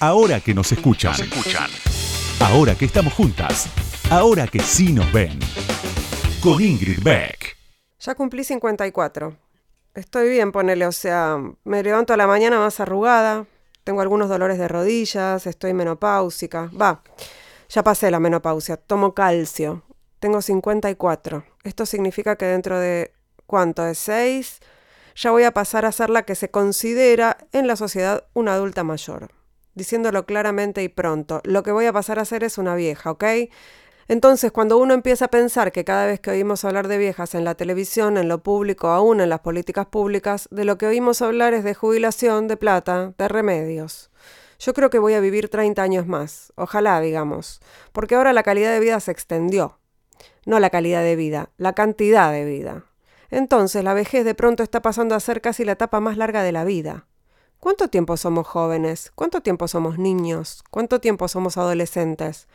Ahora que nos escuchan. Ahora que estamos juntas. Ahora que sí nos ven. Con Ingrid Beck. Ya cumplí 54. Estoy bien, ponele, o sea, me levanto a la mañana más arrugada, tengo algunos dolores de rodillas, estoy menopáusica. Va, ya pasé la menopausia, tomo calcio. Tengo 54. Esto significa que dentro de, ¿cuánto? ¿De 6? Ya voy a pasar a ser la que se considera en la sociedad una adulta mayor. Diciéndolo claramente y pronto, lo que voy a pasar a ser es una vieja, ¿ok? Entonces, cuando uno empieza a pensar que cada vez que oímos hablar de viejas en la televisión, en lo público, aún en las políticas públicas, de lo que oímos hablar es de jubilación, de plata, de remedios. Yo creo que voy a vivir 30 años más, ojalá, digamos, porque ahora la calidad de vida se extendió. No la calidad de vida, la cantidad de vida. Entonces, la vejez de pronto está pasando a ser casi la etapa más larga de la vida. ¿Cuánto tiempo somos jóvenes? ¿Cuánto tiempo somos niños? ¿Cuánto tiempo somos adolescentes?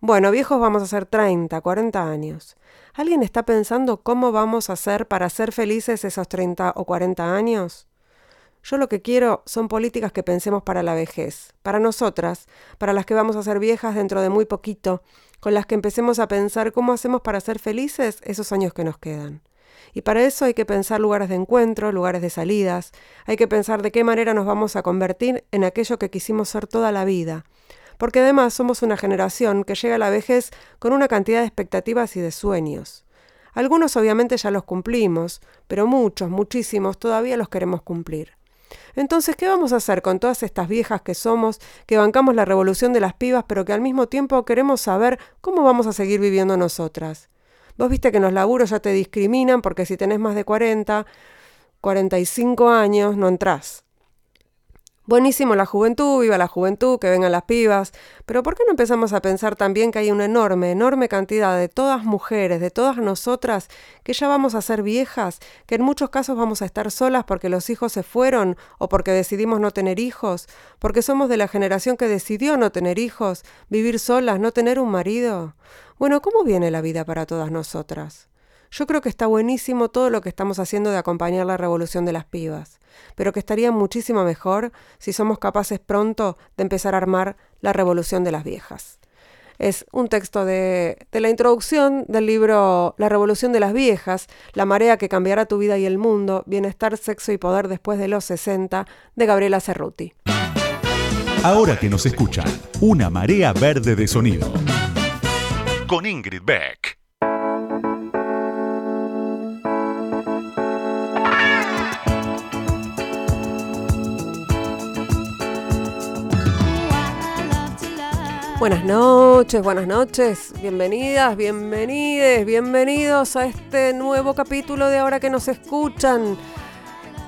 Bueno, viejos vamos a ser 30, 40 años. ¿Alguien está pensando cómo vamos a hacer para ser felices esos 30 o 40 años? Yo lo que quiero son políticas que pensemos para la vejez, para nosotras, para las que vamos a ser viejas dentro de muy poquito, con las que empecemos a pensar cómo hacemos para ser felices esos años que nos quedan. Y para eso hay que pensar lugares de encuentro, lugares de salidas, hay que pensar de qué manera nos vamos a convertir en aquello que quisimos ser toda la vida, porque además somos una generación que llega a la vejez con una cantidad de expectativas y de sueños. Algunos obviamente ya los cumplimos, pero muchos, muchísimos todavía los queremos cumplir. Entonces, ¿qué vamos a hacer con todas estas viejas que somos, que bancamos la revolución de las pibas, pero que al mismo tiempo queremos saber cómo vamos a seguir viviendo nosotras? Vos viste que en los laburos ya te discriminan porque si tenés más de 40, 45 años, no entrás. Buenísimo la juventud, viva la juventud, que vengan las pibas, pero ¿por qué no empezamos a pensar también que hay una enorme, enorme cantidad de todas mujeres, de todas nosotras, que ya vamos a ser viejas, que en muchos casos vamos a estar solas porque los hijos se fueron o porque decidimos no tener hijos, porque somos de la generación que decidió no tener hijos, vivir solas, no tener un marido? Bueno, ¿cómo viene la vida para todas nosotras? Yo creo que está buenísimo todo lo que estamos haciendo de acompañar la revolución de las pibas, pero que estaría muchísimo mejor si somos capaces pronto de empezar a armar la revolución de las viejas. Es un texto de, de, la introducción del libro La Revolución de las Viejas, la marea que cambiará tu vida y el mundo, Bienestar, Sexo y Poder después de los 60, de Gabriela Cerruti. Ahora que nos escuchan, una marea verde de sonido. Con Ingrid Beck. Buenas noches, buenas noches, bienvenidas, bienvenides, bienvenidos a este nuevo capítulo de Ahora que nos escuchan.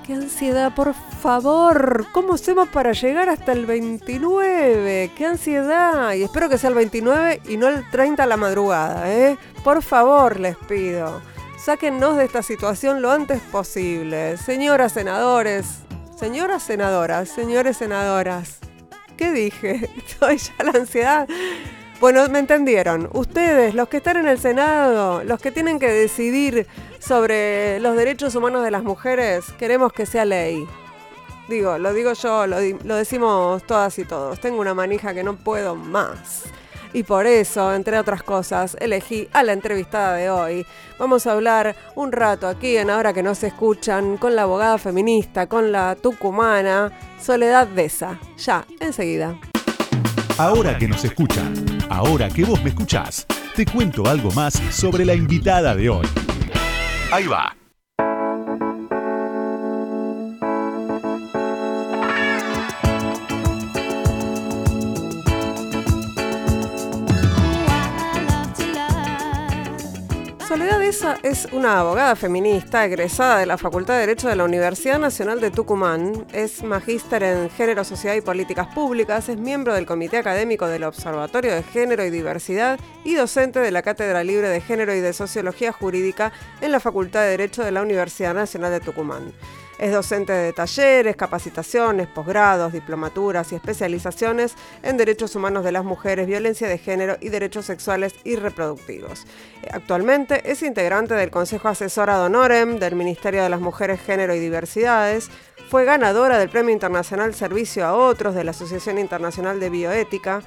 ¡Qué ansiedad, por favor! ¿Cómo hacemos para llegar hasta el 29? ¡Qué ansiedad! Y espero que sea el 29 y no el 30 a la madrugada, ¿eh? Por favor, les pido. Sáquennos de esta situación lo antes posible. Señoras senadores, señoras senadoras, señores senadoras. ¿Qué dije? Estoy ya la ansiedad. Bueno, me entendieron. Ustedes, los que están en el Senado, los que tienen que decidir sobre los derechos humanos de las mujeres, queremos que sea ley. Digo, lo digo yo, lo, lo decimos todas y todos. Tengo una manija que no puedo más. Y por eso, entre otras cosas, elegí a la entrevistada de hoy. Vamos a hablar un rato aquí en Ahora que no se escuchan con la abogada feminista, con la tucumana, Soledad Deza. Ya, enseguida. Ahora que nos escuchan, ahora que vos me escuchás, te cuento algo más sobre la invitada de hoy. Ahí va. Soledad Esa es una abogada feminista egresada de la Facultad de Derecho de la Universidad Nacional de Tucumán. Es magíster en Género, Sociedad y Políticas Públicas, es miembro del Comité Académico del Observatorio de Género y Diversidad y docente de la Cátedra Libre de Género y de Sociología Jurídica en la Facultad de Derecho de la Universidad Nacional de Tucumán. Es docente de talleres, capacitaciones, posgrados, diplomaturas y especializaciones en derechos humanos de las mujeres, violencia de género y derechos sexuales y reproductivos. Actualmente es integrante del Consejo Asesor ad honorem del Ministerio de las Mujeres, Género y Diversidades. Fue ganadora del Premio Internacional Servicio a Otros de la Asociación Internacional de Bioética.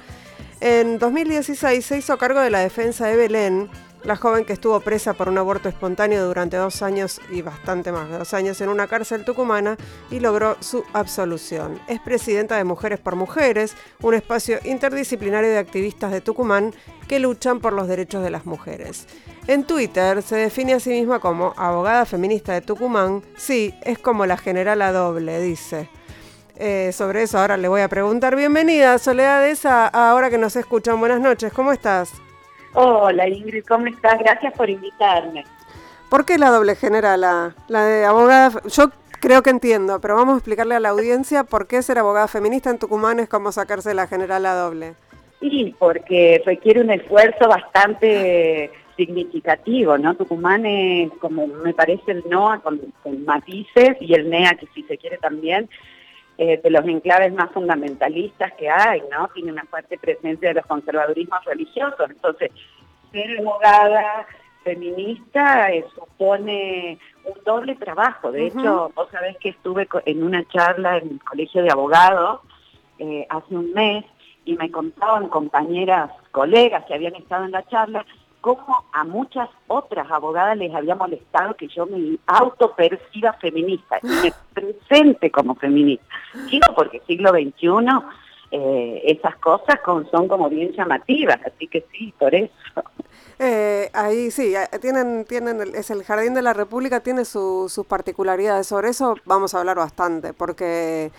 En 2016 se hizo cargo de la defensa de Belén la joven que estuvo presa por un aborto espontáneo durante dos años y bastante más de dos años en una cárcel tucumana y logró su absolución. Es presidenta de Mujeres por Mujeres, un espacio interdisciplinario de activistas de Tucumán que luchan por los derechos de las mujeres. En Twitter se define a sí misma como abogada feminista de Tucumán. Sí, es como la general a doble, dice. Eh, sobre eso ahora le voy a preguntar. Bienvenida, Soledad esa, ahora que nos escuchan. Buenas noches, ¿cómo estás? Hola Ingrid, ¿cómo estás? Gracias por invitarme. ¿Por qué la doble general, la, de abogada? Yo creo que entiendo, pero vamos a explicarle a la audiencia por qué ser abogada feminista en Tucumán es como sacarse la general a doble. Sí, porque requiere un esfuerzo bastante significativo, ¿no? Tucumán es como me parece el NOA con, con matices y el NEA que si se quiere también eh, de los enclaves más fundamentalistas que hay, ¿no? Tiene una fuerte presencia de los conservadurismos religiosos. Entonces, ser abogada feminista eh, supone un doble trabajo. De hecho, vos sabés que estuve en una charla en el Colegio de Abogados eh, hace un mes y me contaban compañeras, colegas que habían estado en la charla, cómo a muchas otras abogadas les había molestado que yo me autoperciba feminista y me presente como feminista. Digo porque siglo XXI eh, esas cosas son como bien llamativas, así que sí, por eso. Eh, ahí sí, eh, tienen, tienen, es el Jardín de la República tiene sus particularidades. Sobre eso vamos a hablar bastante, porque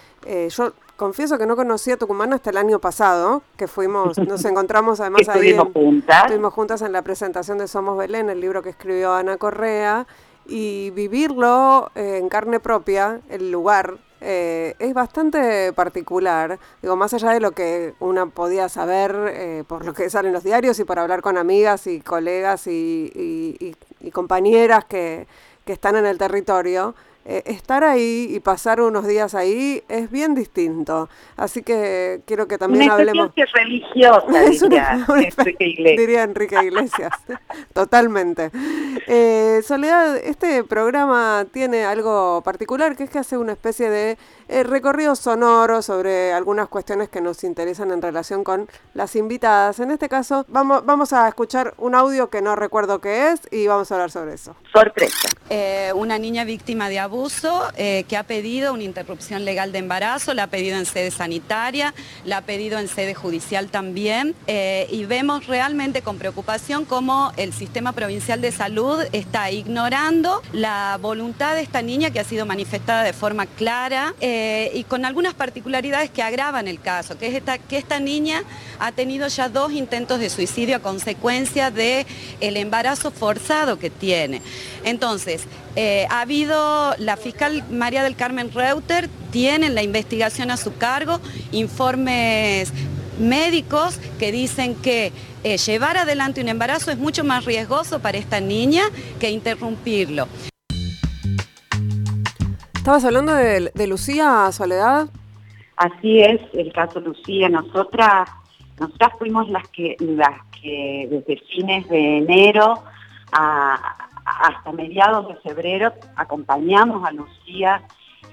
yo confieso que no conocía Tucumán hasta el año pasado, que fuimos, nos encontramos además ahí. Estuvimos juntas. Estuvimos juntas en la presentación de Somos Belén, el libro que escribió Ana Correa, y vivirlo eh, en carne propia, el lugar, eh, es bastante particular. Digo, más allá de lo que una podía saber eh, por lo que salen los diarios y por hablar con amigas y colegas y, compañeras que, que están en el territorio. Eh, estar ahí y pasar unos días ahí es bien distinto. Así que quiero que también una hablemos... religiosa, es diría, Enrique Iglesias. diría Enrique Iglesias. Totalmente. Eh, Soledad, este programa tiene algo particular, que es que hace una especie de eh, recorrido sonoro sobre algunas cuestiones que nos interesan en relación con las invitadas. En este caso, vamos, vamos a escuchar un audio que no recuerdo qué es y vamos a hablar sobre eso. Sorpresa. una niña víctima de abuso eh, que ha pedido una interrupción legal de embarazo, la ha pedido en sede sanitaria, la ha pedido en sede judicial también eh, y vemos realmente con preocupación cómo el sistema provincial de salud está ignorando la voluntad de esta niña que ha sido manifestada de forma clara eh, y con algunas particularidades que agravan el caso, que es esta, que esta niña ha tenido ya dos intentos de suicidio a consecuencia del el embarazo forzado que tiene. Entonces, ha habido la fiscal María del Carmen Reuter tiene la investigación a su cargo informes médicos que dicen que eh, llevar adelante un embarazo es mucho más riesgoso para esta niña que interrumpirlo. ¿Estabas hablando de, Lucía Soledad? Así es, el caso Lucía. Nosotras, nosotras fuimos las que, las que desde fines de enero a, hasta mediados de febrero acompañamos a Lucía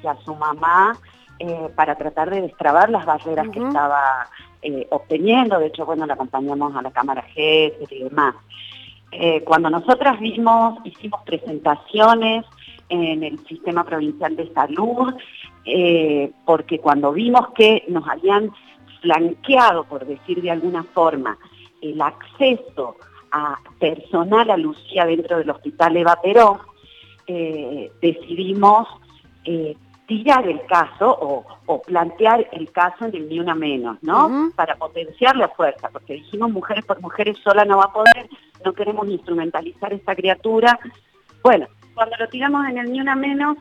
y a su mamá eh, para tratar de destrabar las barreras que estaba eh, obteniendo. De hecho, bueno, la acompañamos a la Cámara Jefe y demás. Eh, cuando nosotras vimos, hicimos presentaciones en el sistema provincial de salud, porque cuando vimos que nos habían flanqueado, por decir de alguna forma, el acceso a personal a Lucía dentro del hospital Eva Perón, eh, decidimos eh, tirar el caso o, plantear el caso en el ni una menos, ¿no? Para potenciar la fuerza, porque dijimos mujeres por mujeres sola no va a poder, no queremos instrumentalizar esta criatura. Bueno, cuando lo tiramos en el ni una menos,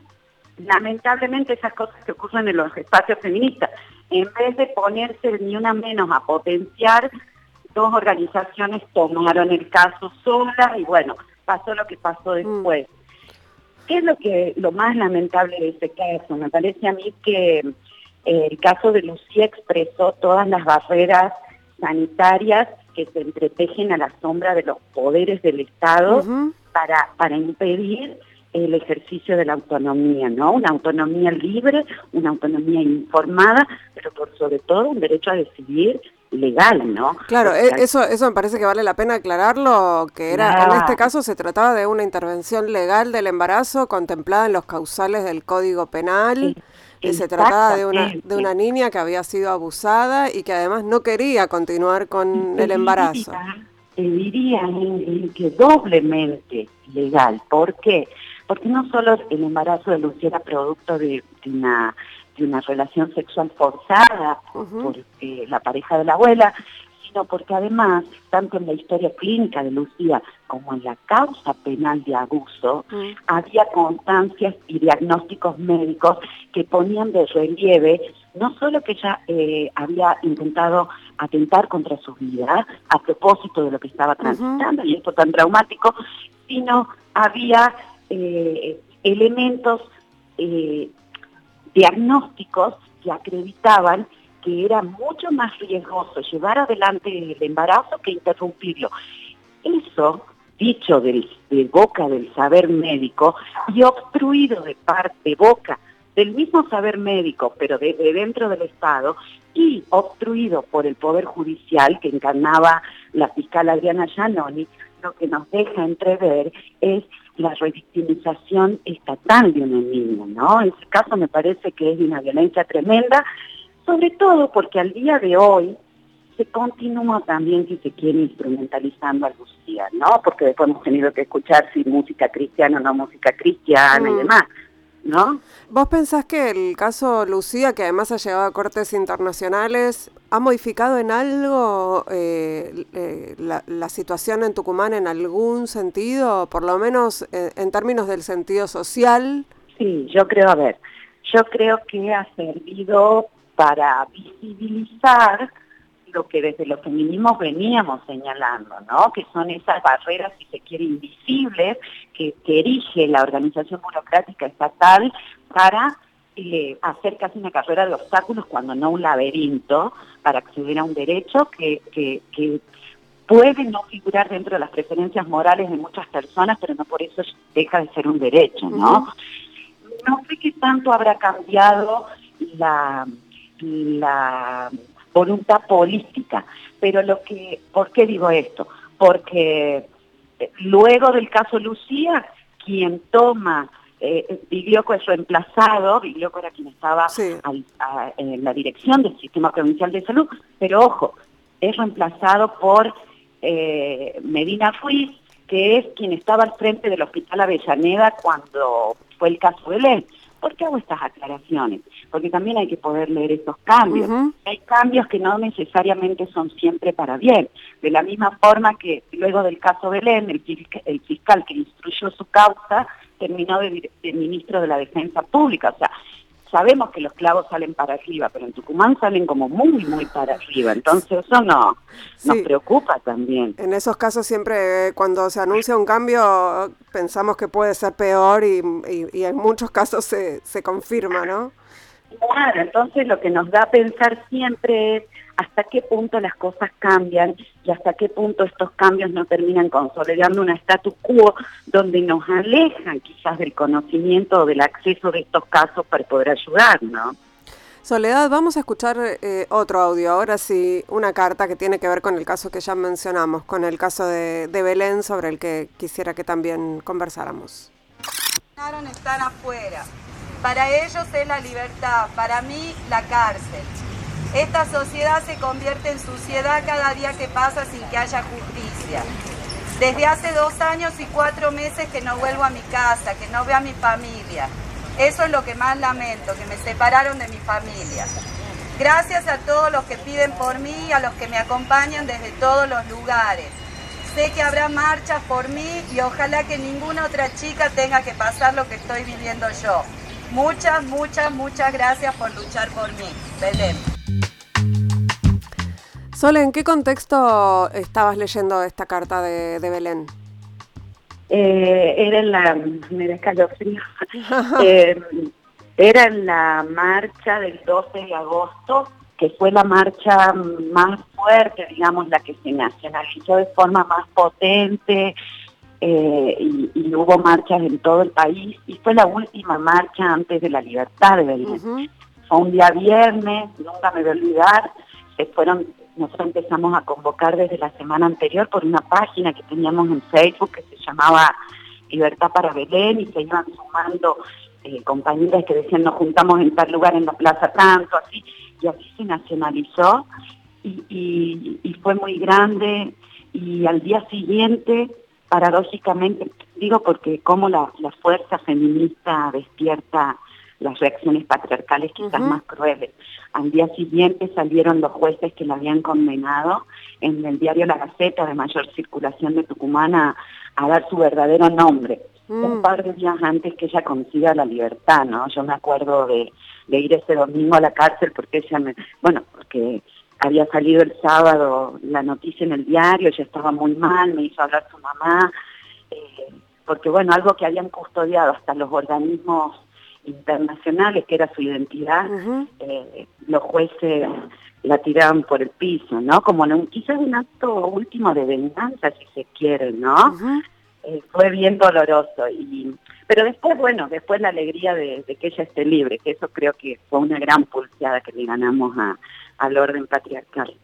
lamentablemente esas cosas que ocurren en los espacios feministas, en vez de ponerse el ni una menos a potenciar, dos organizaciones tomaron el caso solas y bueno, pasó lo que pasó mm. después. ¿Qué es lo que lo más lamentable de este caso? Me parece a mí que eh, el caso de Lucía expresó todas las barreras sanitarias que se entretejen a la sombra de los poderes del Estado para, para impedir el ejercicio de la autonomía, ¿no? Una autonomía libre, una autonomía informada, pero por sobre todo un derecho a decidir legal, ¿no? Claro, e, eso, eso me parece que vale la pena aclararlo, que era, en este caso se trataba de una intervención legal del embarazo contemplada en los causales del Código Penal. que se trataba de una, de una niña que había sido abusada y que además no quería continuar con el embarazo. Te diría, que doblemente legal. ¿Por qué? Porque no solo el embarazo de Lucía era producto de una de una relación sexual forzada por eh, la pareja de la abuela, sino porque además, tanto en la historia clínica de Lucía como en la causa penal de abuso, había constancias y diagnósticos médicos que ponían de relieve no solo que ella eh, había intentado atentar contra su vida a propósito de lo que estaba transitando y esto tan traumático, sino había eh, elementos diagnósticos que acreditaban que era mucho más riesgoso llevar adelante el embarazo que interrumpirlo. Eso, dicho de boca del saber médico y obstruido de parte de boca del mismo saber médico, pero de, dentro del Estado, y obstruido por el Poder Judicial que encarnaba la fiscal Adriana Giannoni, lo que nos deja entrever es la revictimización estatal de una niña, ¿no? En ese caso me parece que es de una violencia tremenda, sobre todo porque al día de hoy se continúa también, si se quiere, instrumentalizando a Lucía, ¿no? Porque después hemos tenido que escuchar si música cristiana o no música cristiana y mm. demás. ¿No? ¿Vos pensás que el caso Lucía, que además ha llegado a cortes internacionales, ha modificado en algo eh, eh, la, situación en Tucumán en algún sentido, por lo menos eh, en términos del sentido social? Sí, yo creo, a ver, yo creo que ha servido para visibilizar lo que desde los feminismos veníamos señalando, ¿no? Que son esas barreras, si se quiere, invisibles que, erige la organización burocrática estatal para eh, hacer casi una carrera de obstáculos cuando no un laberinto para acceder a un derecho que, que, puede no figurar dentro de las preferencias morales de muchas personas, pero no por eso deja de ser un derecho, ¿no? No sé qué tanto habrá cambiado la, la voluntad política. Pero lo que, ¿por qué digo esto? Porque eh, luego del caso Lucía, quien toma eh, Biglioco es reemplazado, Biglioco era quien estaba en la dirección del Sistema Provincial de Salud, pero ojo, es reemplazado por eh, Medina Ruiz, que es quien estaba al frente del Hospital Avellaneda cuando fue el caso de Belén. ¿Por qué hago estas aclaraciones? Porque también hay que poder leer estos cambios. Hay cambios que no necesariamente son siempre para bien. De la misma forma que luego del caso Belén, el, el fiscal que instruyó su causa terminó de, de, ministro de la Defensa Pública. O sea, sabemos que los clavos salen para arriba, pero en Tucumán salen como muy, muy para arriba. Entonces eso no, nos preocupa también. En esos casos siempre cuando se anuncia un cambio pensamos que puede ser peor y, y, en muchos casos se, se confirma, ¿no? Claro, entonces lo que nos da a pensar siempre es hasta qué punto las cosas cambian y hasta qué punto estos cambios no terminan consolidando un status quo donde nos alejan quizás del conocimiento o del acceso de estos casos para poder ayudar, ¿no? Soledad, vamos a escuchar eh, otro audio, ahora sí, una carta que tiene que ver con el caso que ya mencionamos, con el caso de, de Belén, sobre el que quisiera que también conversáramos. Están afuera. Para ellos es la libertad, para mí la cárcel. Esta sociedad se convierte en suciedad cada día que pasa sin que haya justicia. Desde hace dos años y cuatro meses que no vuelvo a mi casa, que no veo a mi familia. Eso es lo que más lamento, que me separaron de mi familia. Gracias a todos los que piden por mí y a los que me acompañan desde todos los lugares. Sé que habrá marchas por mí y ojalá que ninguna otra chica tenga que pasar lo que estoy viviendo yo. Muchas, muchas, muchas gracias por luchar por mí. Belén. Sole, ¿en qué contexto estabas leyendo esta carta de, Belén? Eh, era en la, me frío. eh, era en la marcha del 12 de agosto, que fue la marcha más fuerte, digamos, la que se nacionalizó de forma más potente, eh, y, hubo marchas en todo el país, y fue la última marcha antes de la libertad de Belén. Fue un día viernes, nunca me voy a olvidar, se fueron nosotros empezamos a convocar desde la semana anterior por una página que teníamos en Facebook que se llamaba Libertad para Belén y se iban sumando eh, compañeras que decían nos juntamos en tal lugar en la plaza tanto, así, y así se nacionalizó y, fue muy grande y al día siguiente, paradójicamente, digo porque como la fuerza feminista despierta las reacciones patriarcales quizás más crueles. Al día siguiente salieron los jueces que la habían condenado en el diario La Gaceta de mayor circulación de Tucumán a, dar su verdadero nombre. Mm. Un par de días antes que ella consiga la libertad, ¿no? Yo me acuerdo de, ir ese domingo a la cárcel porque ella me, bueno, porque había salido el sábado la noticia en el diario, ella estaba muy mal, me hizo hablar su mamá, eh, porque bueno, algo que habían custodiado hasta los organismos internacionales, que era su identidad, eh, los jueces la tiraban por el piso, ¿no? Como en un, quizás un acto último de venganza, si se quiere, ¿no? Eh, fue bien doloroso. y Pero después, bueno, después la alegría de, que ella esté libre, que eso creo que fue una gran pulseada que le ganamos a, al orden patriarcal.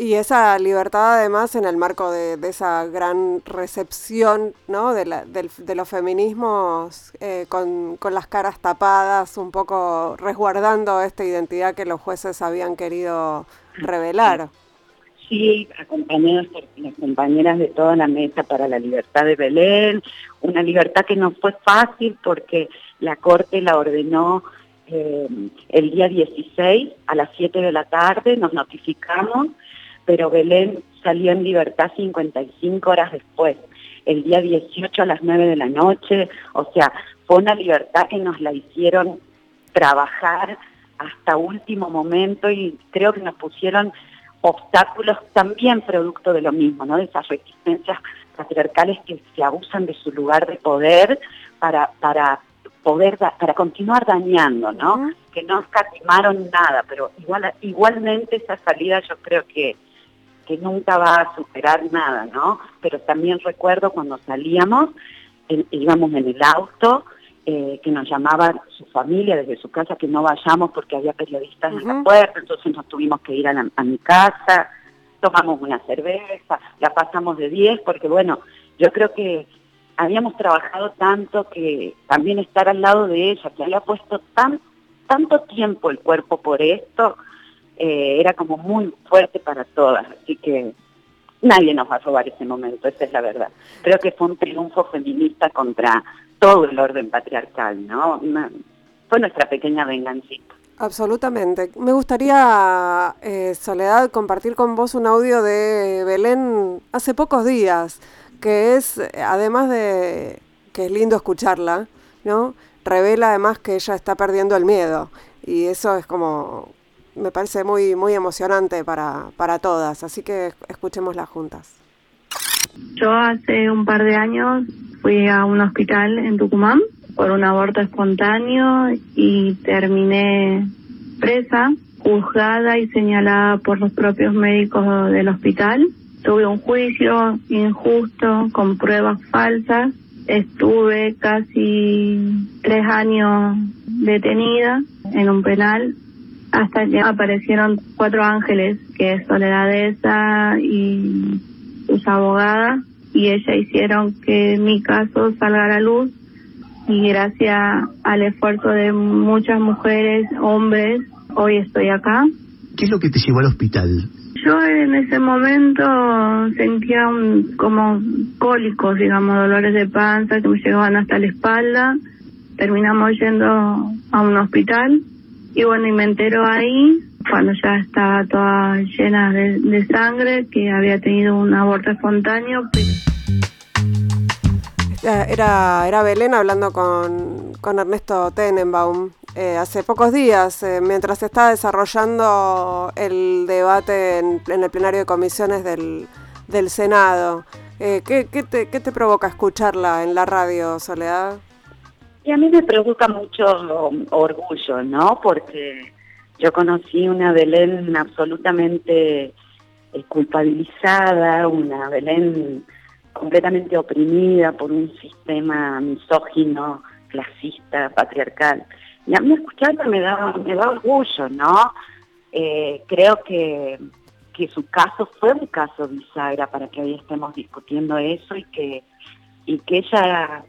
Y esa libertad además en el marco de, esa gran recepción ¿no? de, de, los feminismos eh, con, las caras tapadas, un poco resguardando esta identidad que los jueces habían querido revelar. Sí, acompañadas por las compañeras de toda la mesa para la libertad de Belén, una libertad que no fue fácil porque la Corte la ordenó eh, el día 16 a las 7 de la tarde, nos notificamos pero Belén salió en libertad 55 horas después, el día 18 a las 9 de la noche, o sea, fue una libertad que nos la hicieron trabajar hasta último momento y creo que nos pusieron obstáculos también producto de lo mismo, ¿no? De esas resistencias patriarcales que se abusan de su lugar de poder para, para poder, para continuar dañando, ¿no? Que no escatimaron nada, pero igual, igualmente esa salida yo creo que que nunca va a superar nada, ¿no? Pero también recuerdo cuando salíamos, íbamos en el auto, eh, que nos llamaba su familia desde su casa que no vayamos porque había periodistas en la puerta, entonces nos tuvimos que ir a, a, mi casa, tomamos una cerveza, la pasamos de 10, porque bueno, yo creo que habíamos trabajado tanto que también estar al lado de ella, que había puesto tan, tanto tiempo el cuerpo por esto, eh, era como muy fuerte para todas, así que nadie nos va a robar ese momento, esa es la verdad. Creo que fue un triunfo feminista contra todo el orden patriarcal, ¿no? fue nuestra pequeña vengancita. Absolutamente. Me gustaría, eh, Soledad, compartir con vos un audio de Belén hace pocos días, que es, además de que es lindo escucharla, ¿no? Revela además que ella está perdiendo el miedo. Y eso es como me parece muy, muy emocionante para, para todas, así que escuchémoslas juntas. Yo hace un par de años fui a un hospital en Tucumán por un aborto espontáneo y terminé presa, juzgada y señalada por los propios médicos del hospital. Tuve un juicio injusto con pruebas falsas. Estuve casi tres años detenida en un penal hasta que aparecieron cuatro ángeles, que es Soledadesa y sus abogadas, y ella hicieron que mi caso salga a la luz y gracias al esfuerzo de muchas mujeres, hombres, hoy estoy acá. ¿Qué es lo que te llevó al hospital? Yo en ese momento sentía un, como cólicos, digamos, dolores de panza que me llegaban hasta la espalda. Terminamos yendo a un hospital y bueno, y me entero ahí, cuando ya estaba toda llena de, sangre, que había tenido un aborto espontáneo. Era, era Belén hablando con, con Ernesto Tenenbaum eh, hace pocos días, eh, mientras se estaba desarrollando el debate en, el plenario de comisiones del, del Senado. Eh, ¿qué, qué, te, ¿Qué te provoca escucharla en la radio, Soledad? A mí me provoca mucho orgullo, ¿no? Porque yo conocí una Belén absolutamente eh, culpabilizada, una Belén completamente oprimida por un sistema misógino, clasista, patriarcal. Y a mí escucharla me da, me da orgullo, ¿no? Eh, creo que que su caso fue un caso bisagra para que hoy estemos discutiendo eso y que y que ella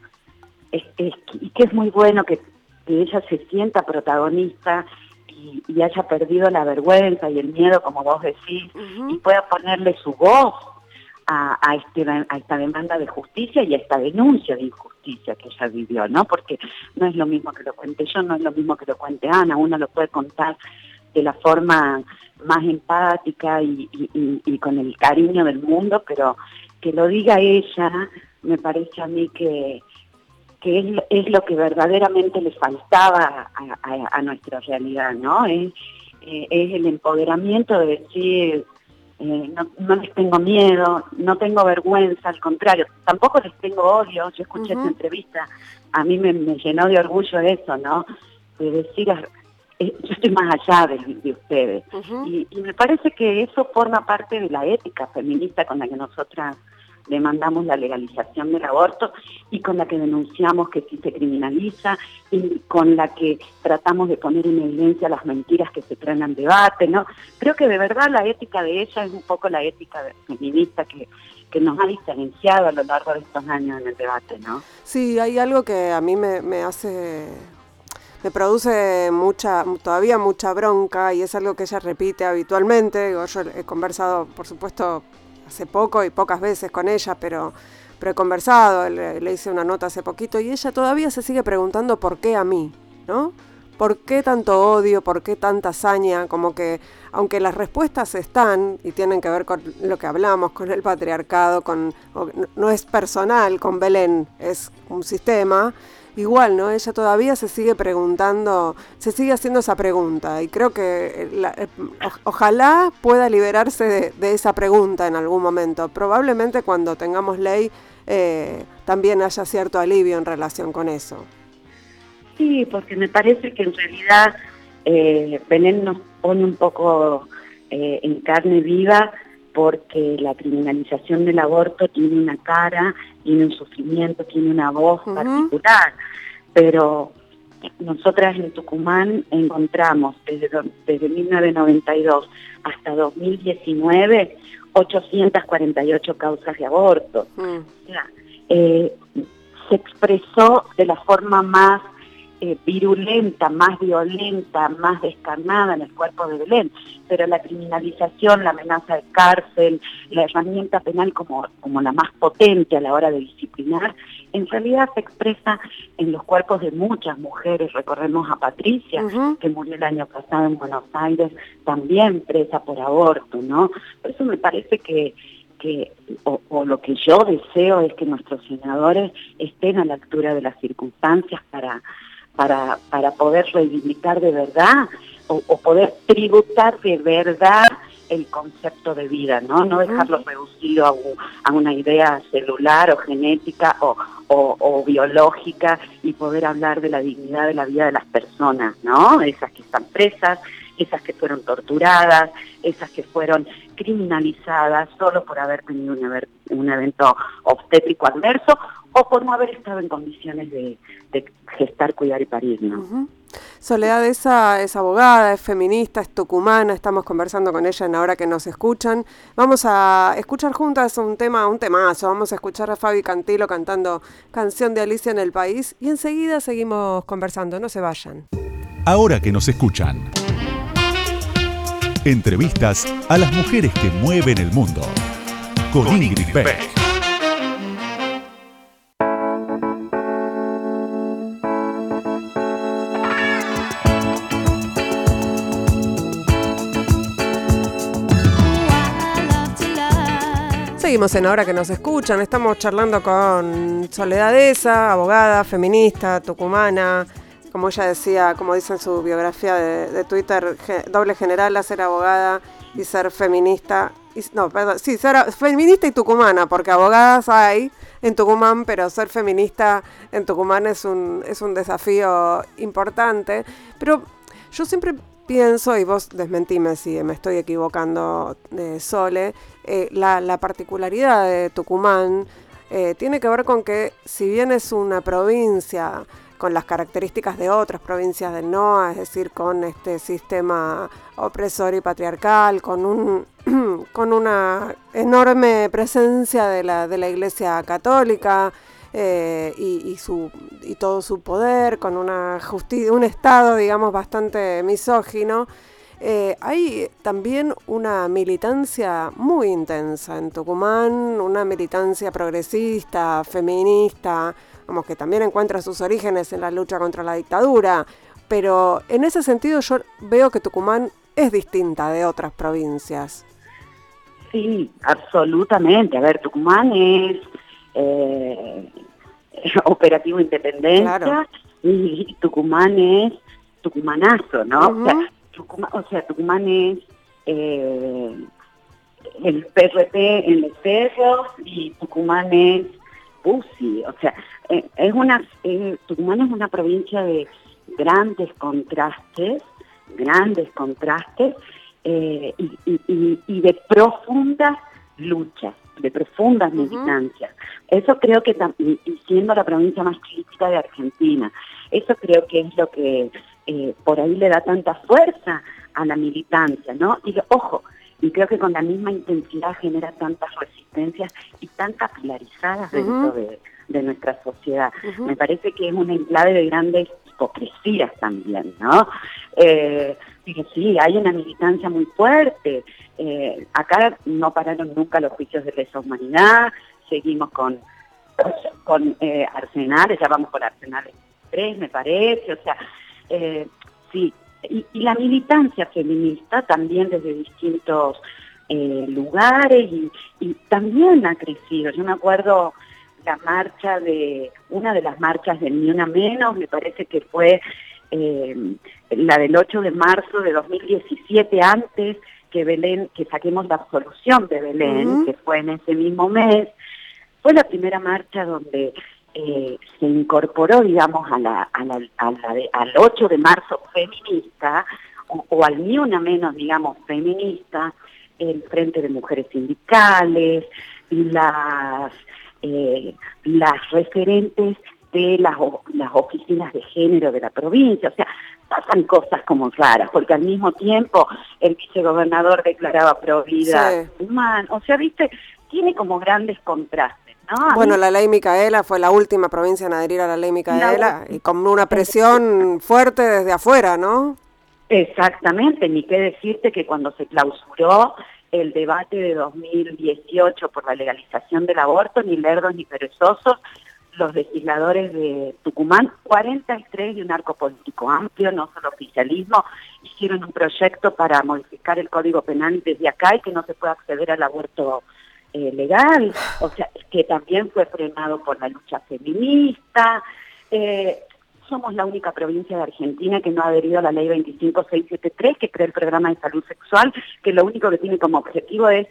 y que es muy bueno que, ella se sienta protagonista y, haya perdido la vergüenza y el miedo como vos decís y pueda ponerle su voz a, a, este, a esta demanda de justicia y a esta denuncia de injusticia que ella vivió, ¿no? Porque no es lo mismo que lo cuente yo, no es lo mismo que lo cuente Ana, uno lo puede contar de la forma más empática y, con el cariño del mundo, pero que lo diga ella, me parece a mí que, que es, lo que verdaderamente le faltaba a, nuestra realidad, ¿no? Es, eh, es el empoderamiento de decir, eh, no, les tengo miedo, no tengo vergüenza, al contrario, tampoco les tengo odio, yo escuché esta entrevista, a mí me, me, llenó de orgullo eso, ¿no? De decir, eh, yo estoy más allá de, ustedes. y, me parece que eso forma parte de la ética feminista con la que nosotras demandamos la legalización del aborto y con la que denunciamos que si se criminaliza y con la que tratamos de poner en evidencia las mentiras que se traen al debate, ¿no? Creo que de verdad la ética de ella es un poco la ética feminista que, que nos ha diferenciado a lo largo de estos años en el debate, ¿no? Sí, hay algo que a mí me, me hace me produce mucha, todavía mucha bronca y es algo que ella repite habitualmente. Yo he conversado, por supuesto, hace poco y pocas veces con ella, pero, pero he conversado, le, hice una nota hace poquito y ella todavía se sigue preguntando por qué a mí, ¿no? ¿Por qué tanto odio? ¿Por qué tanta hazaña? Como que, aunque las respuestas están y tienen que ver con lo que hablamos, con el patriarcado, con, no es personal con Belén, es un sistema, igual, ¿no? Ella todavía se sigue preguntando, se sigue haciendo esa pregunta y creo que eh, eh, ojalá pueda liberarse de, esa pregunta en algún momento. Probablemente cuando tengamos ley eh, también haya cierto alivio en relación con eso. Sí, porque me parece que en realidad eh, nos pone un poco en carne viva porque la criminalización del aborto tiene una cara, tiene un sufrimiento, tiene una voz particular, pero nosotras en Tucumán encontramos desde, desde 1992 hasta 2019 848 causas de aborto. Eh, se expresó de la forma más eh, virulenta, más violenta, más descarnada en el cuerpo de Belén, pero la criminalización, la amenaza de cárcel, la herramienta penal como, como la más potente a la hora de disciplinar, en realidad se expresa en los cuerpos de muchas mujeres. Recordemos a Patricia, que murió el año pasado en Buenos Aires, también presa por aborto, ¿no? Por eso me parece que que, o, o, lo que yo deseo es que nuestros senadores estén a la altura de las circunstancias para, para, para poder reivindicar de verdad o, poder tributar de verdad el concepto de vida, ¿no? No dejarlo reducido a, a, una idea celular o genética o, o, biológica y poder hablar de la dignidad de la vida de las personas, ¿no? Esas que están presas, esas que fueron torturadas, esas que fueron criminalizadas solo por haber tenido un, un evento obstétrico adverso o por no haber estado en condiciones de, gestar, cuidar y parir. ¿no? Soledad esa es abogada, es feminista, es tucumana, estamos conversando con ella en ahora que nos escuchan. Vamos a escuchar juntas un tema, un temazo, vamos a escuchar a Fabi Cantilo cantando Canción de Alicia en el País y enseguida seguimos conversando, no se vayan. Ahora que nos escuchan. Entrevistas a las mujeres que mueven el mundo. Con, Ingrid Beck. Seguimos en Ahora que nos escuchan, estamos charlando con Soledad Esa, abogada, feminista, tucumana, como ella decía, como dice en su biografía de, Twitter, doble general ser abogada y ser feminista, no, perdón, sí, ser feminista y tucumana, porque abogadas hay en Tucumán, pero ser feminista en Tucumán es un, es un desafío importante. Pero yo siempre pienso, y vos desmentime si me estoy equivocando, de Sole, eh, la, particularidad de Tucumán eh, tiene que ver con que si bien es una provincia con las características de otras provincias del NOA, es decir, con este sistema opresor y patriarcal, con, un, con una enorme presencia de la, de la Iglesia Católica eh, y, su, y todo su poder, con una un Estado, digamos, bastante misógino. Eh, hay también una militancia muy intensa en Tucumán, una militancia progresista, feminista, como que también encuentra sus orígenes en la lucha contra la dictadura, pero en ese sentido yo veo que Tucumán es distinta de otras provincias. Sí, absolutamente. A ver, Tucumán es eh, operativo independencia y Tucumán es tucumanazo, ¿no? o, sea, Tucumán, es eh, el PRP en el cerro y Tucumán es PUSI. O sea, eh, es una, Tucumán es una provincia de grandes contrastes, grandes contrastes eh, y, de profundas luchas, de profundas militancias. Eso creo que, y siendo la provincia más crítica de Argentina, eso creo que es lo que eh, por ahí le da tanta fuerza a la militancia, ¿no? Y ojo, y creo que con la misma intensidad genera tantas resistencias y tan capilarizadas dentro de, nuestra sociedad. Me parece que es un enclave de grandes hipocresías también, ¿no? Eh, sí, hay una militancia muy fuerte. Eh, acá no pararon nunca los juicios de lesa humanidad, seguimos con, con eh, arsenales, ya vamos por arsenales 3, me parece, o sea, eh, sí, y, la militancia feminista también desde distintos eh, lugares y, también ha crecido. Yo me acuerdo la marcha de, una de las marchas de Ni Una Menos, me parece que fue eh, la del 8 de marzo de 2017, antes que Belén, que saquemos la absolución de Belén, que fue en ese mismo mes, fue la primera marcha donde eh, se incorporó, digamos, a la, a la, al 8 de marzo feminista, o, al ni una menos, digamos, feminista, el Frente de Mujeres Sindicales, las, eh, las referentes de las, las oficinas de género de la provincia, o sea, pasan cosas como raras, porque al mismo tiempo el vicegobernador declaraba pro vida humana, o sea, viste, tiene como grandes contrastes. Bueno, la ley Micaela fue la última provincia en adherir a la ley Micaela y con una presión fuerte desde afuera, ¿no? Exactamente, ni qué decirte que cuando se clausuró el debate de 2018 por la legalización del aborto, ni lerdos ni perezosos, los legisladores de Tucumán, 43 de un arco político amplio, no solo oficialismo, hicieron un proyecto para modificar el Código Penal desde acá y que no se pueda acceder al aborto eh, legal, o sea, que también fue frenado por la lucha feminista. Eh, somos la única provincia de Argentina que no ha adherido a la ley 25673, que crea el programa de salud sexual, que lo único que tiene como objetivo es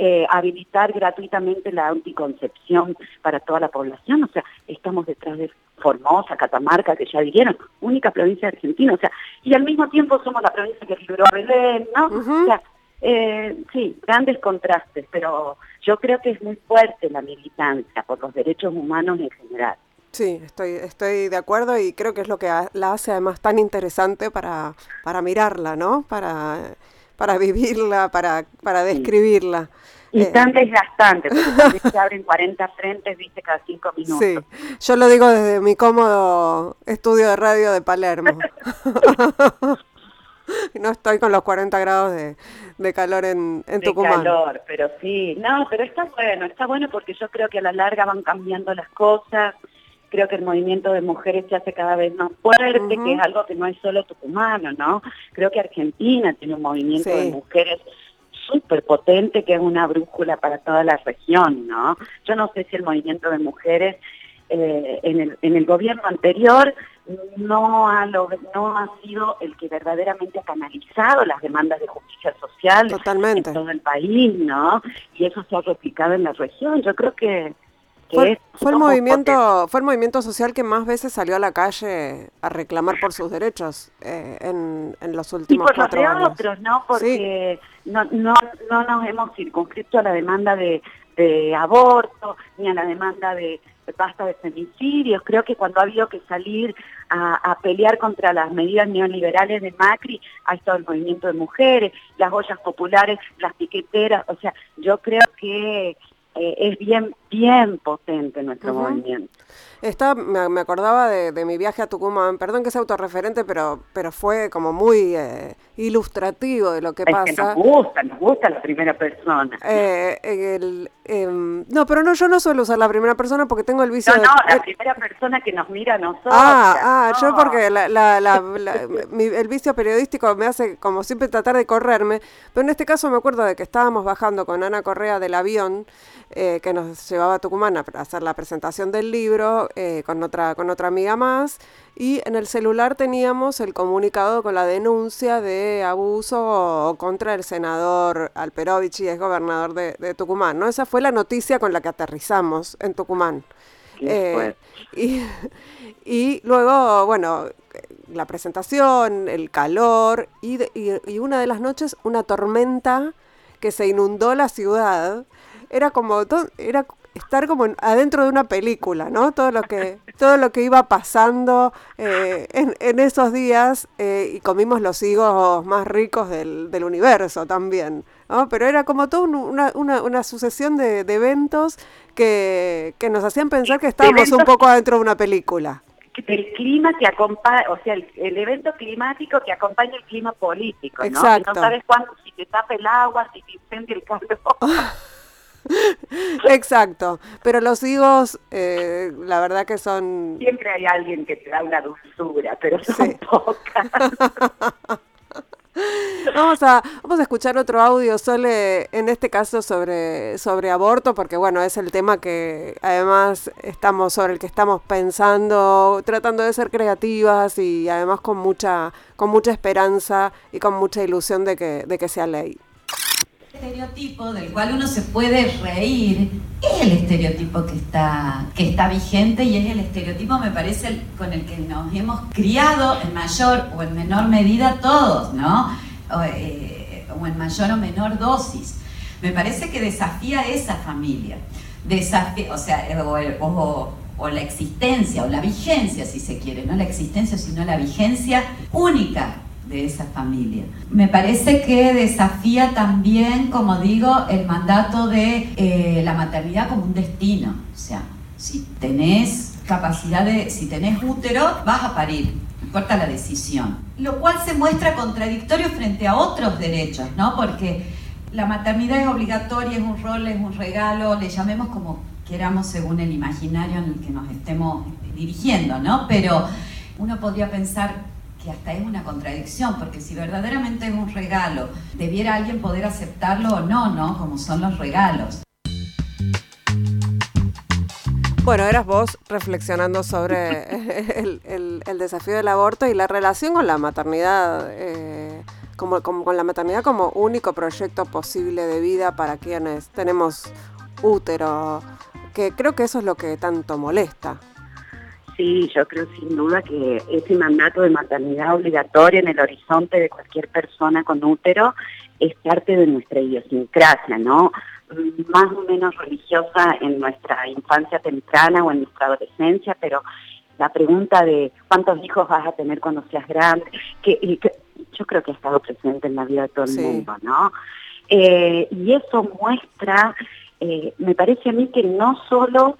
eh, habilitar gratuitamente la anticoncepción para toda la población. O sea, estamos detrás de Formosa, Catamarca, que ya dijeron, única provincia de Argentina. O sea, y al mismo tiempo somos la provincia que liberó a Belén, ¿no? O sea, eh, sí, grandes contrastes, pero yo creo que es muy fuerte la militancia por los derechos humanos en general. Sí, estoy, estoy de acuerdo y creo que es lo que la hace además tan interesante para, para mirarla, ¿no? Para, para vivirla, para, para describirla. Y eh, tan desgastante, porque se abren 40 frentes, viste, cada cinco minutos. Sí, yo lo digo desde mi cómodo estudio de radio de Palermo. no estoy con los 40 grados de, de calor en, en de calor, pero sí. No, pero está bueno, está bueno porque yo creo que a la larga van cambiando las cosas. Creo que el movimiento de mujeres se hace cada vez más fuerte, que es algo que no es solo tucumano, ¿no? Creo que Argentina tiene un movimiento de mujeres súper potente que es una brújula para toda la región, ¿no? Yo no sé si el movimiento de mujeres eh, en, el, en el gobierno anterior no ha, no ha sido el que verdaderamente ha canalizado las demandas de justicia social Totalmente. en todo el país, ¿no? Y eso se ha replicado en la región. Yo creo que fue, el movimiento fue el movimiento social que más veces salió a la calle a reclamar por sus derechos eh, en, en, los últimos y por cuatro los años. otros no porque no, no no nos hemos circunscrito a la demanda de, de aborto ni a la demanda de, de pasta de femicidios creo que cuando ha habido que salir a, a, pelear contra las medidas neoliberales de Macri ha estado el movimiento de mujeres las ollas populares las piqueteras o sea yo creo que eh, es bien, bien potente nuestro movimiento. Está, me, me acordaba de, de, mi viaje a Tucumán, perdón que sea autorreferente, pero, pero fue como muy eh, ilustrativo de lo que es pasa. Que nos gusta, nos gusta la primera persona. Eh, el, eh, no, pero no, yo no suelo usar la primera persona porque tengo el vicio no, de... No, la primera persona que nos mira a nosotros. Ah, ah, no. yo porque la, la, la, mi, el vicio periodístico me hace como siempre tratar de correrme, pero en este caso me acuerdo de que estábamos bajando con Ana Correa del avión eh, que nos llevaba a Tucumán a hacer la presentación del libro eh, con, otra, con otra amiga más y en el celular teníamos el comunicado con la denuncia de abuso contra el senador Alperovich y es gobernador de, de Tucumán, ¿no? Esa fue la noticia con la que aterrizamos en Tucumán. Eh, y, y, luego, bueno, la presentación, el calor y, de, y, y una de las noches una tormenta que se inundó la ciudad era como era estar como adentro de una película, ¿no? Todo lo que todo lo que iba pasando eh, en, en, esos días eh, y comimos los higos más ricos del, del universo también, ¿no? Pero era como toda una, una, una sucesión de, de, eventos que, que nos hacían pensar que estábamos un poco adentro de una película del clima que acompaña, o sea, el, el, evento climático que acompaña el clima político, ¿no? Exacto. No sabes cuándo, si te tapa el agua, si te incendia el calor. Exacto, pero los higos, eh, la verdad que son... Siempre hay alguien que te da una dulzura, pero son sí. pocas. Vamos a, vamos a escuchar otro audio, Sole, en este caso sobre, sobre aborto, porque bueno, es el tema que además estamos, sobre el que estamos pensando, tratando de ser creativas y además con mucha, con mucha esperanza y con mucha ilusión de que, de que sea ley estereotipo del cual uno se puede reír es el estereotipo que está, que está vigente y es el estereotipo, me parece, con el que nos hemos criado en mayor o en menor medida todos, ¿no? O, eh, en mayor o menor dosis. Me parece que desafía esa familia. Desafía, o sea, o, o la existencia, o la vigencia, si se quiere, no la existencia, sino la vigencia única de esa familia. Me parece que desafía también, como digo, el mandato de eh, la maternidad como un destino. O sea, si tenés capacidad de, si tenés útero, vas a parir, no importa la decisión. Lo cual se muestra contradictorio frente a otros derechos, ¿no? Porque la maternidad es obligatoria, es un rol, es un regalo, le llamemos como queramos según el imaginario en el que nos estemos dirigiendo, ¿no? Pero uno podría pensar que hasta es una contradicción, porque si verdaderamente es un regalo, debiera alguien poder aceptarlo o no, ¿no? Como son los regalos. Bueno, eras vos reflexionando sobre el, desafío del aborto y la relación con la maternidad, eh, como, como, con la maternidad como único proyecto posible de vida para quienes tenemos útero, que creo que eso es lo que tanto molesta. Sí, yo creo sin duda que ese mandato de maternidad obligatoria en el horizonte de cualquier persona con útero es parte de nuestra idiosincrasia, ¿no? Más o menos religiosa en nuestra infancia temprana o en nuestra adolescencia, pero la pregunta de cuántos hijos vas a tener cuando seas grande, que, que yo creo que ha estado presente en la vida de todo el sí. mundo, ¿no? Eh, y eso muestra, eh, me parece a mí que no solo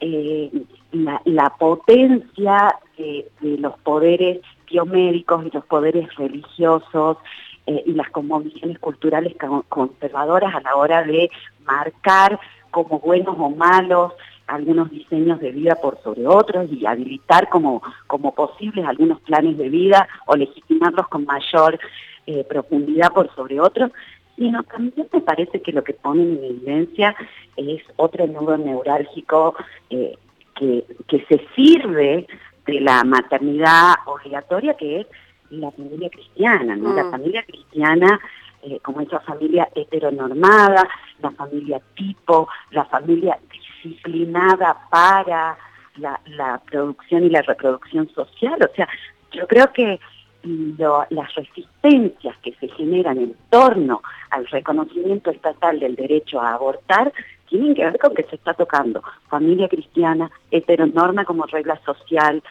eh, la, potencia de, los poderes biomédicos y los poderes religiosos eh, y las convicciones culturales conservadoras a la hora de marcar como buenos o malos algunos diseños de vida por sobre otros y habilitar como, como posibles algunos planes de vida o legitimarlos con mayor eh, profundidad por sobre otros, sino también me parece que lo que ponen en evidencia es otro nudo neurálgico eh, que, que se sirve de la maternidad obligatoria, que es la familia cristiana, ¿no? La Mm. familia cristiana eh, como esa familia heteronormada, la familia tipo, la familia disciplinada para la, la producción y la reproducción social. O sea, yo creo que lo- las resistencias que se generan en torno al reconocimiento estatal del derecho a abortar tienen que ver con que se está tocando familia cristiana, heteronorma como regla social,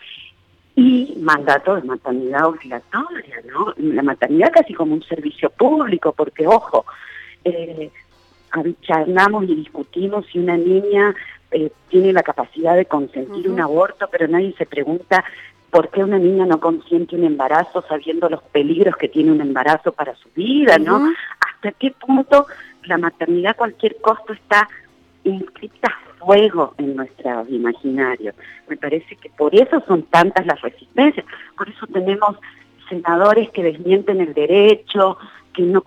y mandato de maternidad obligatoria, ¿no? La maternidad casi como un servicio público, porque ojo, eh, charlamos y discutimos si una niña eh, tiene la capacidad de consentir un aborto, pero nadie se pregunta por qué una niña no consiente un embarazo sabiendo los peligros que tiene un embarazo para su vida, ¿no? ¿Hasta qué punto la maternidad a cualquier costo está inscrita fuego en nuestro imaginario? Me parece que por eso son tantas las resistencias, por eso tenemos senadores que desmienten el derecho, que no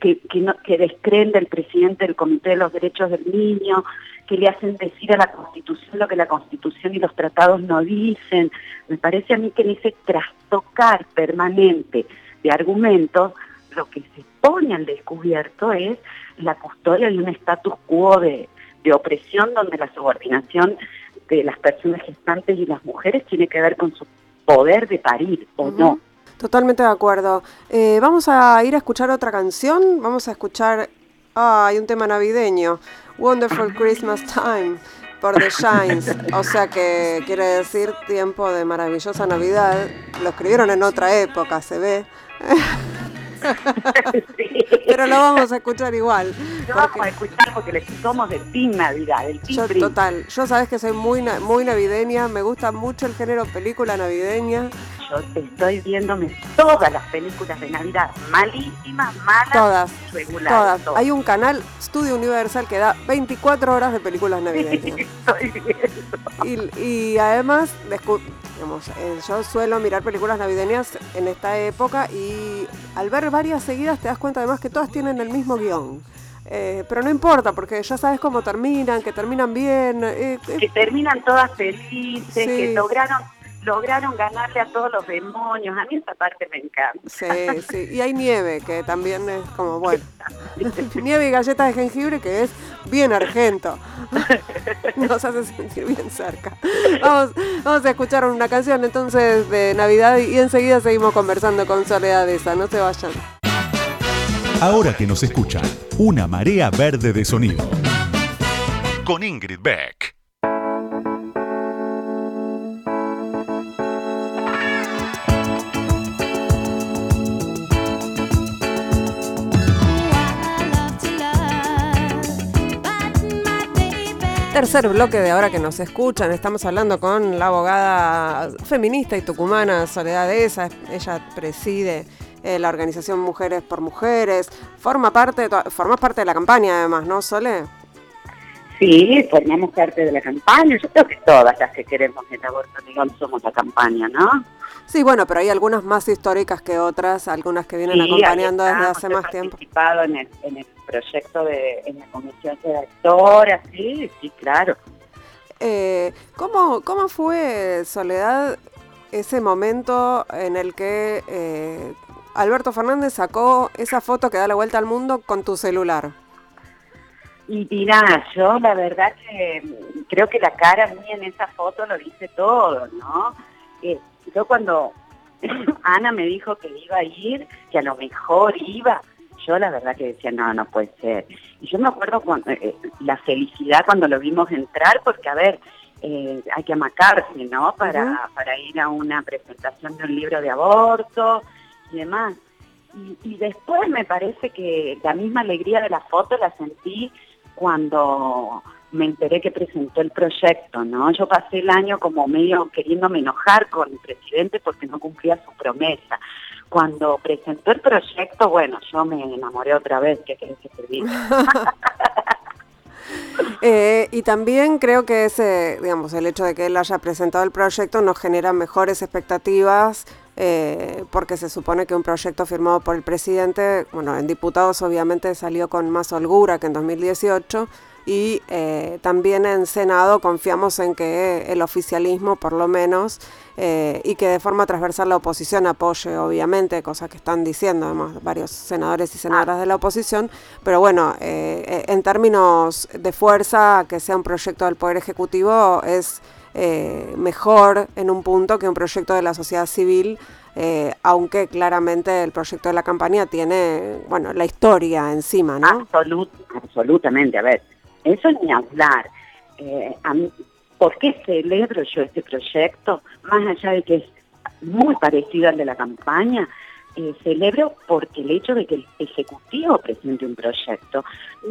que, que, que descreen del presidente del Comité de los Derechos del Niño, que le hacen decir a la Constitución lo que la Constitución y los tratados no dicen. Me parece a mí que en ese trastocar permanente de argumentos, lo que se pone al descubierto es la custodia de un status quo de, de opresión donde la subordinación de las personas gestantes y las mujeres tiene que ver con su poder de parir o Ujú. no. Totalmente de acuerdo. Eh, vamos a ir a escuchar otra canción. Vamos a escuchar. Ah, hay un tema navideño. Wonderful Christmas Time por The Shines. O sea que quiere decir tiempo de maravillosa Navidad. Lo escribieron en otra época, se ve. Sí. Pero lo vamos a escuchar igual. Lo porque- vamos a escuchar porque le somos del Team Navidad, del Team Yo, total, yo sabes que soy muy, muy navideña, me gusta mucho el género película navideña, Yo estoy viéndome todas las películas de Navidad, malísimas, malas, todas, regulares. todas. Hay un canal, Studio Universal, que da 24 horas de películas navideñas. Estoy. Y, y además, digamos, eh, yo suelo mirar películas navideñas en esta época y al ver varias seguidas te das cuenta además que todas tienen el mismo guion. Eh, pero no importa, porque ya sabes cómo terminan, que terminan bien. eh, eh, que terminan todas felices, Sí. que lograron lograron ganarle a todos los demonios. A mí esa parte me encanta. Sí, sí. Y hay nieve, que también es como, bueno, nieve y galletas de jengibre, que es bien argento. Nos hace sentir bien cerca. Vamos, vamos a escuchar una canción entonces de Navidad y enseguida seguimos conversando con Soledad esa. No se vayan. Ahora que nos escuchan, una marea verde de sonido. Con Ingrid Beck. Tercer bloque de ahora que nos escuchan, estamos hablando con la abogada feminista y tucumana Soledad Esa. Ella preside eh, la organización Mujeres por Mujeres. Forma parte, formas parte de la campaña además, ¿no, Sole? Sí, formamos parte de la campaña. Yo creo que todas las que queremos el aborto legal somos la campaña, ¿no? Sí, bueno, pero hay algunas más históricas que otras, algunas que vienen Sí, acompañando desde hace más tiempo. participado en el, en el proyecto de en la comisión redactora, sí, sí, claro. Eh, ¿cómo, ¿Cómo fue, Soledad, ese momento en el que eh, Alberto Fernández sacó esa foto que da la vuelta al mundo con tu celular? Y mirá, yo la verdad que creo que la cara mía en esa foto lo dice todo, ¿no? Eh, yo cuando Ana me dijo que iba a ir, que a lo mejor iba, yo la verdad que decía, no, no puede ser. Y yo me acuerdo cuando, eh, eh, la felicidad cuando lo vimos entrar, porque a ver, eh, hay que amacarse, ¿no? Para, para ir a una presentación de un libro de aborto y demás. Y, y después me parece que la misma alegría de la foto la sentí cuando me enteré que presentó el proyecto, ¿no? Yo pasé el año como medio queriéndome enojar con el presidente porque no cumplía su promesa. Cuando presentó el proyecto, bueno, yo me enamoré otra vez, ¿qué querés que te? Eh, y también creo que ese, digamos, el hecho de que él haya presentado el proyecto nos genera mejores expectativas, eh, porque se supone que un proyecto firmado por el presidente, bueno, en diputados obviamente salió con más holgura que en 2018, y eh, también en Senado confiamos en que el oficialismo, por lo menos, eh, y que de forma transversal la oposición apoye, obviamente, cosas que están diciendo además varios senadores y senadoras de la oposición, pero bueno, en términos de fuerza, que sea un proyecto del Poder Ejecutivo es mejor en un punto que un proyecto de la sociedad civil. aunque claramente el proyecto de la campaña tiene, bueno, la historia encima, ¿no? absolutamente, a ver, eso ni hablar. Eh, ¿Por qué celebro yo este proyecto? Más allá de que es muy parecido al de la campaña, eh, celebro porque el hecho de que el Ejecutivo presente un proyecto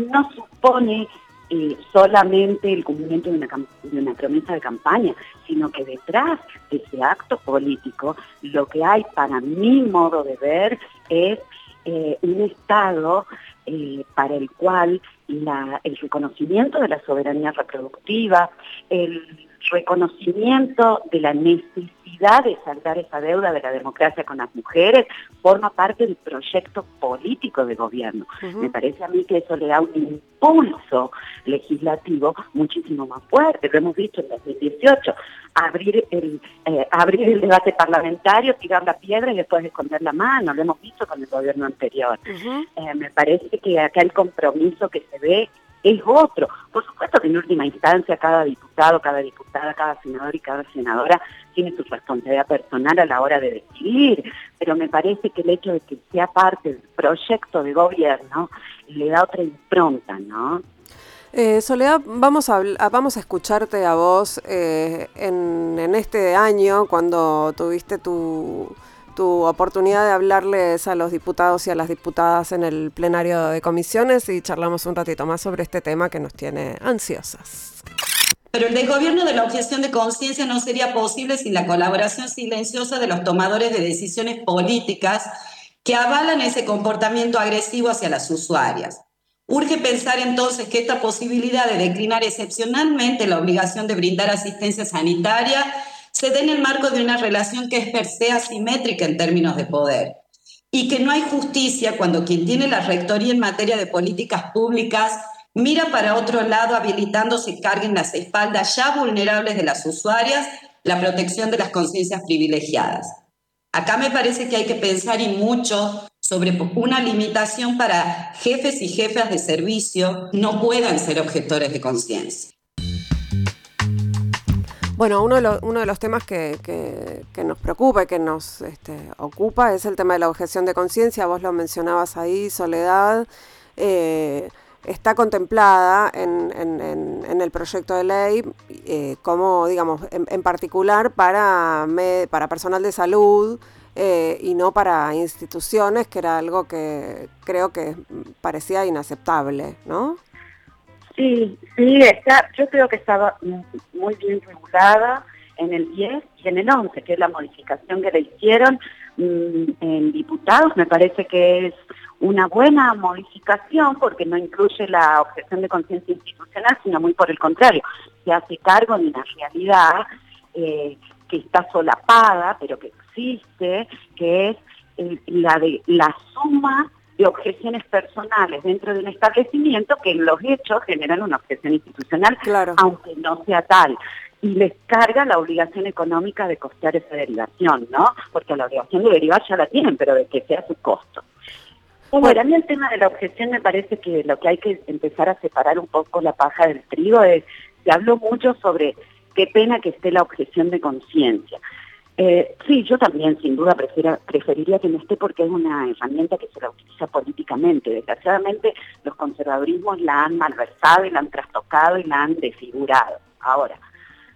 no supone eh, solamente el cumplimiento de una, promesa de campaña, sino que detrás de ese acto político lo que hay para mi modo de ver es eh, un Estado eh, para el cual el reconocimiento de la soberanía reproductiva, el reconocimiento de la necesidad de saldar esa deuda de la democracia con las mujeres forma parte del proyecto político de gobierno. Me parece a mí que eso le da un impulso legislativo muchísimo más fuerte. Lo hemos visto en 2018, abrir el, eh, abrir el debate parlamentario, tirar la piedra y después esconder la mano. Lo hemos visto con el gobierno anterior. Eh, me parece que acá el compromiso que se ve es otro. Por supuesto que en última instancia cada diputado, cada diputada, cada senador y cada senadora tiene su responsabilidad personal a la hora de decidir, pero me parece que el hecho de que sea parte del proyecto de gobierno le da otra impronta, ¿no? Eh, Soledad, vamos a, vamos a escucharte a vos eh, en, en este año cuando tuviste tu, tu oportunidad de hablarles a los diputados y a las diputadas en el plenario de comisiones y charlamos un ratito más sobre este tema que nos tiene ansiosas. Pero el desgobierno de la objeción de conciencia no sería posible sin la colaboración silenciosa de los tomadores de decisiones políticas que avalan ese comportamiento agresivo hacia las usuarias. Urge pensar entonces que esta posibilidad de declinar excepcionalmente la obligación de brindar asistencia sanitaria se da en el marco de una relación que es per se asimétrica en términos de poder y que no hay justicia cuando quien tiene la rectoría en materia de políticas públicas mira para otro lado habilitándose carga en las espaldas ya vulnerables de las usuarias la protección de las conciencias privilegiadas. Acá me parece que hay que pensar y mucho sobre una limitación para jefes y jefas de servicio no puedan ser objetores de conciencia. Bueno, uno de, los temas que, nos preocupa y que nos este, ocupa es el tema de la objeción de conciencia. Vos lo mencionabas ahí, Soledad. Eh, está contemplada en, el proyecto de ley eh, como, digamos, en, particular para, para personal de salud eh, y no para instituciones, que era algo que creo que parecía inaceptable, ¿no? Sí, sí, está, yo creo que estaba muy bien regulada en el 10 y en el 11, que es la modificación que le hicieron mm, en diputados. Me parece que es una buena modificación porque no incluye la objeción de conciencia institucional, sino muy por el contrario, se hace cargo de una realidad eh, que está solapada, pero que existe, que es eh, la de la suma de objeciones personales dentro de un establecimiento que en los hechos generan una objeción institucional, aunque no sea tal. Y les carga la obligación económica de costear esa derivación, ¿no? Porque la obligación de derivar ya la tienen, pero de que sea su costo. Bueno, a mí el tema de la objeción me parece que lo que hay que empezar a separar un poco la paja del trigo es, se habló mucho sobre qué pena que esté la objeción de conciencia. Eh, sí, yo también, sin duda, preferiría que no esté porque es una herramienta que se la utiliza políticamente. Desgraciadamente, los conservadurismos la han malversado y la han trastocado y la han desfigurado. Ahora,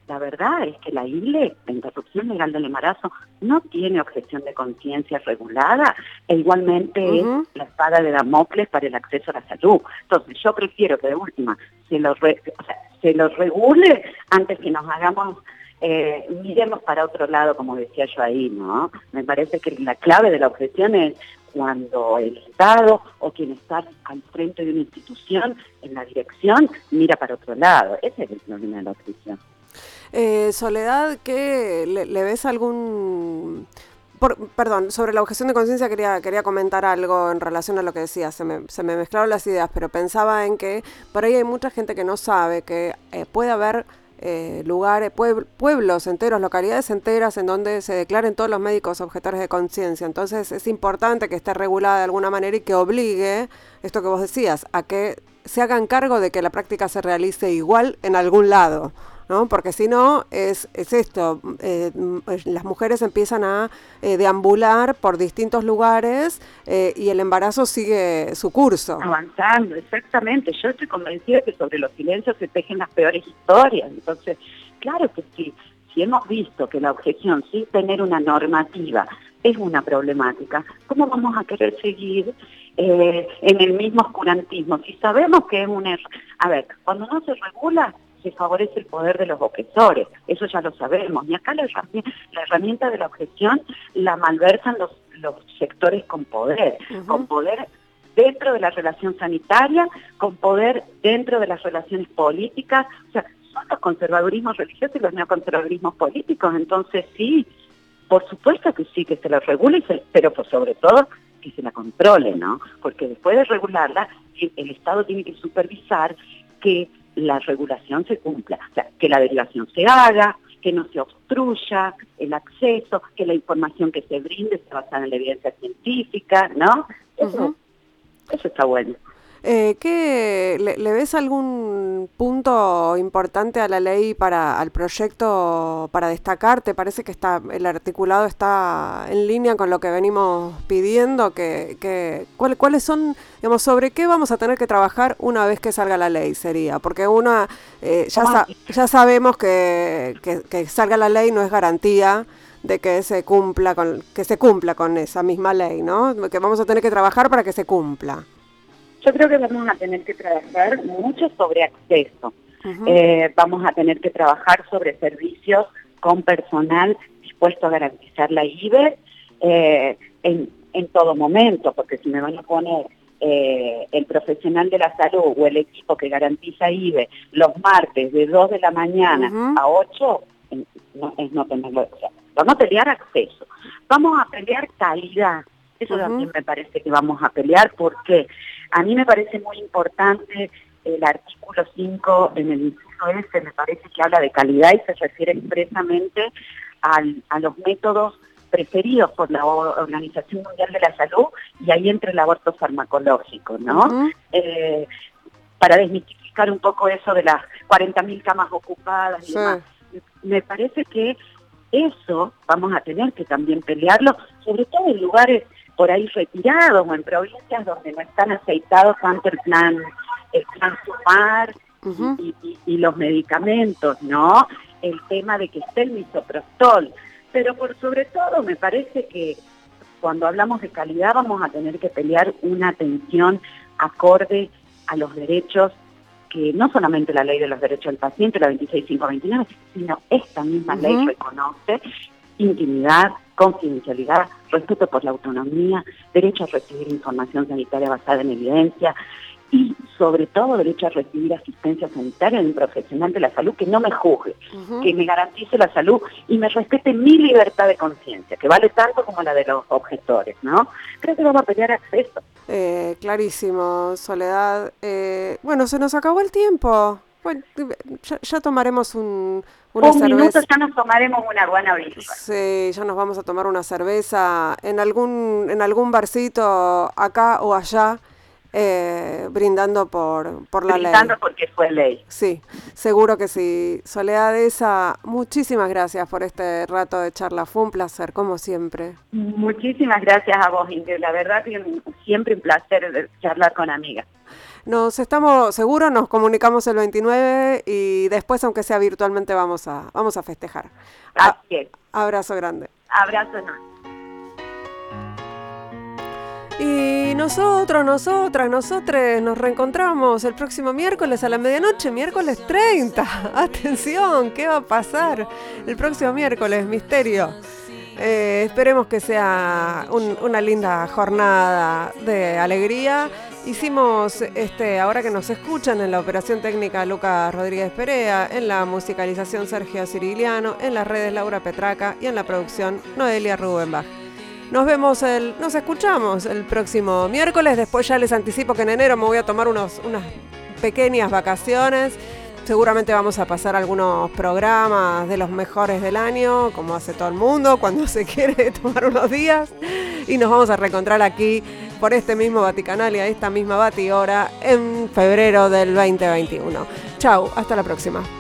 la verdad es que la ILE, la interrupción legal del embarazo, no tiene objeción de conciencia regulada e igualmente es la espada de Damocles para el acceso a la salud. Entonces, yo prefiero que de última se lo, se lo regule antes que nos hagamos eh, miremos para otro lado, como decía yo ahí, ¿no? Me parece que la clave de la objeción es cuando el Estado o quien está al frente de una institución en la dirección mira para otro lado. Ese es el problema de la objeción. Eh, Soledad, ¿qué le, ves algún perdón, sobre la objeción de conciencia quería, quería comentar algo en relación a lo que decía. Se me, se me mezclaron las ideas, pero pensaba en que por ahí hay mucha gente que no sabe que eh, puede haber eh, lugares, pueblos enteros, localidades enteras en donde se declaren todos los médicos objetores de conciencia. Entonces es importante que esté regulada de alguna manera y que obligue, esto que vos decías, a que se hagan cargo de que la práctica se realice igual en algún lado. ¿No? Porque si no, es, es esto, eh, las mujeres empiezan a eh, deambular por distintos lugares eh, y el embarazo sigue su curso. Avanzando, exactamente. Yo estoy convencida que sobre los silencios se tejen las peores historias. Entonces, claro que sí, si hemos visto que la objeción sin tener una normativa es una problemática, ¿cómo vamos a querer seguir en el mismo oscurantismo? Si sabemos que es un error. A ver, cuando no se regula, se favorece el poder de los objetores, eso ya lo sabemos. Y acá la herramienta, de la objeción la malversan los, los sectores con poder, con poder dentro de la relación sanitaria, con poder dentro de las relaciones políticas, o sea, son los conservadurismos religiosos y los neoconservadurismos políticos, entonces sí, por supuesto que sí, que se la regule, pero sobre todo que se la controle, ¿no? Porque después de regularla, el Estado tiene que supervisar que la regulación se cumpla, o sea, que la derivación se haga, que no se obstruya el acceso, que la información que se brinde se basada en la evidencia científica, ¿no? Eso, eso está bueno. Eh, ¿qué, le, ves algún punto importante a la ley para al proyecto para destacar? ¿Te parece que está el articulado está en línea con lo que venimos pidiendo? Que, que ¿Cuáles son, digamos, sobre qué vamos a tener que trabajar una vez que salga la ley? Sería, porque una eh, ya, ya sabemos que, que, que salga la ley no es garantía de que se cumpla con que se cumpla con esa misma ley, ¿no? Que vamos a tener que trabajar para que se cumpla. Yo creo que vamos a tener que trabajar mucho sobre acceso. Eh, vamos a tener que trabajar sobre servicios con personal dispuesto a garantizar la IBE eh, en, en, todo momento, porque si me van a poner eh, el profesional de la salud o el equipo que garantiza IBE los martes de 2 de la mañana a 8, no, es no tenerlo. vamos a pelear acceso, vamos a pelear calidad. Eso también me parece que vamos a pelear porque a mí me parece muy importante el artículo 5 en el inciso S, me parece que habla de calidad y se refiere expresamente a los métodos preferidos por la Organización Mundial de la Salud y ahí entre el aborto farmacológico, ¿no? Eh, para desmitificar un poco eso de las 40.000 camas ocupadas y demás. Me parece que eso vamos a tener que también pelearlo, sobre todo en lugares por ahí retirados o en provincias donde no están aceitados tanto el plan, el plan sumar y, los medicamentos, ¿no? El tema de que esté el misoprostol. Pero por sobre todo me parece que cuando hablamos de calidad vamos a tener que pelear una atención acorde a los derechos que no solamente la ley de los derechos del paciente, la 26529, sino esta misma ley reconoce intimidad, confidencialidad, respeto por la autonomía, derecho a recibir información sanitaria basada en evidencia y sobre todo derecho a recibir asistencia sanitaria de un profesional de la salud que no me juzgue, que me garantice la salud y me respete mi libertad de conciencia, que vale tanto como la de los objetores, ¿no? Creo que vamos a pelear acceso. Eh, clarísimo, Soledad. Eh, bueno, se nos acabó el tiempo. Bueno, ya tomaremos un, un minuto ya nos tomaremos una buena birra. Sí, ya nos vamos a tomar una cerveza en algún, en algún barcito acá o allá. Eh, brindando por, por la ley. Brindando porque fue ley. Sí, seguro que sí. Soledad esa, muchísimas gracias por este rato de charla. Fue un placer, como siempre. Muchísimas gracias a vos, Ingrid. La verdad siempre un placer charlar con amigas. Nos estamos seguros, nos comunicamos el 29 y después, aunque sea virtualmente, vamos a, vamos a festejar. Así Abrazo grande. Abrazo enorme. Y nosotros, nosotras, nosotros nos reencontramos el próximo miércoles a la medianoche, miércoles 30. Atención, ¿qué va a pasar el próximo miércoles? Misterio. Eh, esperemos que sea una linda jornada de alegría Hicimos, este, ahora que nos escuchan, en la operación técnica Lucas Rodríguez Perea, en la musicalización Sergio Ciriliano, en las redes Laura Petraca y en la producción Noelia Rubenbach. Nos vemos, el, nos escuchamos el próximo miércoles. Después ya les anticipo que en enero me voy a tomar unos, unas pequeñas vacaciones. Seguramente vamos a pasar algunos programas de los mejores del año, como hace todo el mundo cuando se quiere tomar unos días. Y nos vamos a reencontrar aquí por este mismo Vaticanal y a esta misma Bati hora en febrero del 2021. Chau, hasta la próxima.